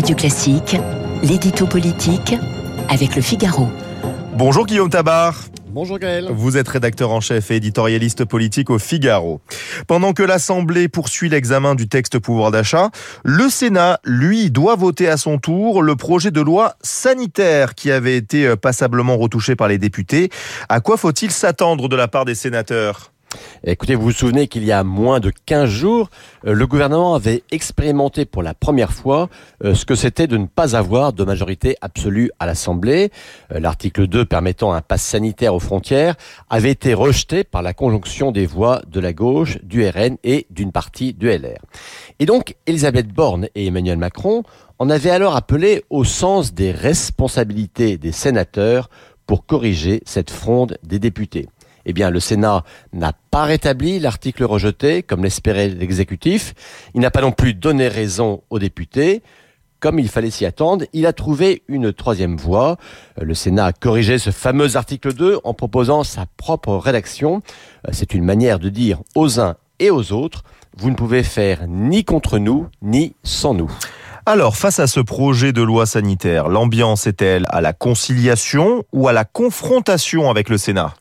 Radio Classique, l'édito politique avec le Figaro. Bonjour Guillaume Tabar. Bonjour Gaël. Vous êtes rédacteur en chef et éditorialiste politique au Figaro. Pendant que l'Assemblée poursuit l'examen du texte pouvoir d'achat, le Sénat, lui, doit voter à son tour le projet de loi sanitaire qui avait été passablement retouché par les députés. À quoi faut-il s'attendre de la part des sénateurs? Écoutez, vous vous souvenez qu'il y a moins de 15 jours, euh, le gouvernement avait expérimenté pour la première fois euh, ce que c'était de ne pas avoir de majorité absolue à l'Assemblée. Euh, l'article 2 permettant un pass sanitaire aux frontières avait été rejeté par la conjonction des voix de la gauche, du RN et d'une partie du LR. Et donc, Elisabeth Borne et Emmanuel Macron en avaient alors appelé au sens des responsabilités des sénateurs pour corriger cette fronde des députés eh bien, le Sénat n'a pas rétabli l'article rejeté, comme l'espérait l'exécutif. Il n'a pas non plus donné raison aux députés. Comme il fallait s'y attendre, il a trouvé une troisième voie. Le Sénat a corrigé ce fameux article 2 en proposant sa propre rédaction. C'est une manière de dire aux uns et aux autres, vous ne pouvez faire ni contre nous, ni sans nous. Alors, face à ce projet de loi sanitaire, l'ambiance est-elle à la conciliation ou à la confrontation avec le Sénat?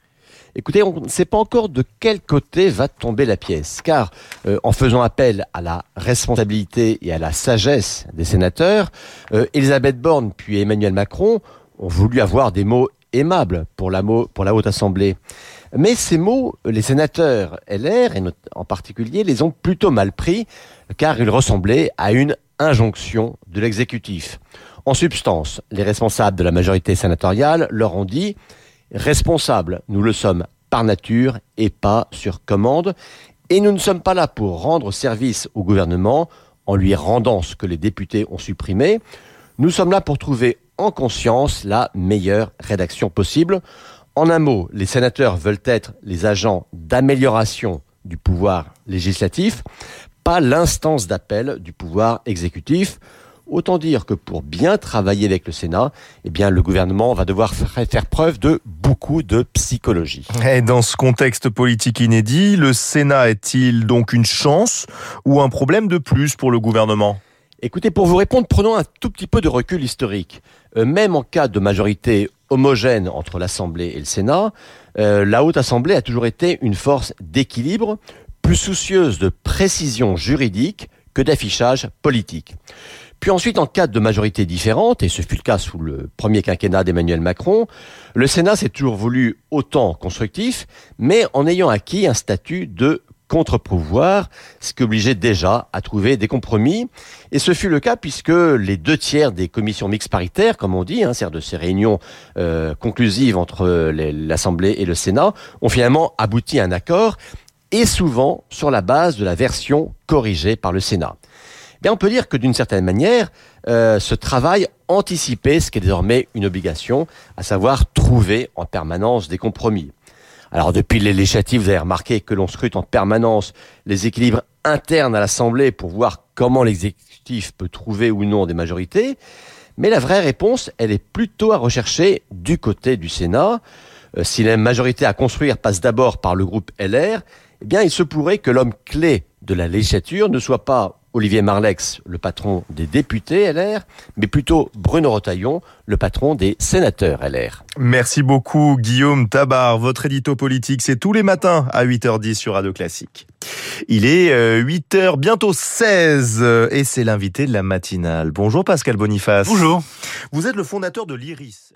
Écoutez, on ne sait pas encore de quel côté va tomber la pièce, car euh, en faisant appel à la responsabilité et à la sagesse des sénateurs, euh, Elisabeth Borne puis Emmanuel Macron ont voulu avoir des mots aimables pour la, pour la Haute Assemblée. Mais ces mots, les sénateurs LR, et en particulier, les ont plutôt mal pris, car ils ressemblaient à une injonction de l'exécutif. En substance, les responsables de la majorité sénatoriale leur ont dit Responsables, nous le sommes par nature et pas sur commande. Et nous ne sommes pas là pour rendre service au gouvernement en lui rendant ce que les députés ont supprimé. Nous sommes là pour trouver en conscience la meilleure rédaction possible. En un mot, les sénateurs veulent être les agents d'amélioration du pouvoir législatif, pas l'instance d'appel du pouvoir exécutif. Autant dire que pour bien travailler avec le Sénat, eh bien, le gouvernement va devoir faire preuve de beaucoup de psychologie. Et dans ce contexte politique inédit, le Sénat est-il donc une chance ou un problème de plus pour le gouvernement? Écoutez, pour vous répondre, prenons un tout petit peu de recul historique. Euh, même en cas de majorité homogène entre l'Assemblée et le Sénat, euh, la Haute Assemblée a toujours été une force d'équilibre, plus soucieuse de précision juridique que d'affichage politique. Puis ensuite, en cas de majorité différente, et ce fut le cas sous le premier quinquennat d'Emmanuel Macron, le Sénat s'est toujours voulu autant constructif, mais en ayant acquis un statut de contre-pouvoir, ce qui obligeait déjà à trouver des compromis. Et ce fut le cas puisque les deux tiers des commissions mixtes paritaires, comme on dit, hein, c'est-à-dire de ces réunions euh, conclusives entre l'Assemblée et le Sénat, ont finalement abouti à un accord, et souvent sur la base de la version corrigée par le Sénat on peut dire que d'une certaine manière, euh, ce travail anticipait ce qui est désormais une obligation, à savoir trouver en permanence des compromis. Alors depuis les législatives, vous avez remarqué que l'on scrute en permanence les équilibres internes à l'Assemblée pour voir comment l'exécutif peut trouver ou non des majorités. Mais la vraie réponse, elle est plutôt à rechercher du côté du Sénat. Euh, si la majorité à construire passe d'abord par le groupe LR, eh bien, il se pourrait que l'homme clé de la législature ne soit pas Olivier Marlex, le patron des députés LR, mais plutôt Bruno Retaillon, le patron des sénateurs LR. Merci beaucoup Guillaume Tabar. Votre édito politique, c'est tous les matins à 8h10 sur Radio Classique. Il est 8h, euh, bientôt 16, et c'est l'invité de la matinale. Bonjour Pascal Boniface. Bonjour. Vous êtes le fondateur de l'IRIS.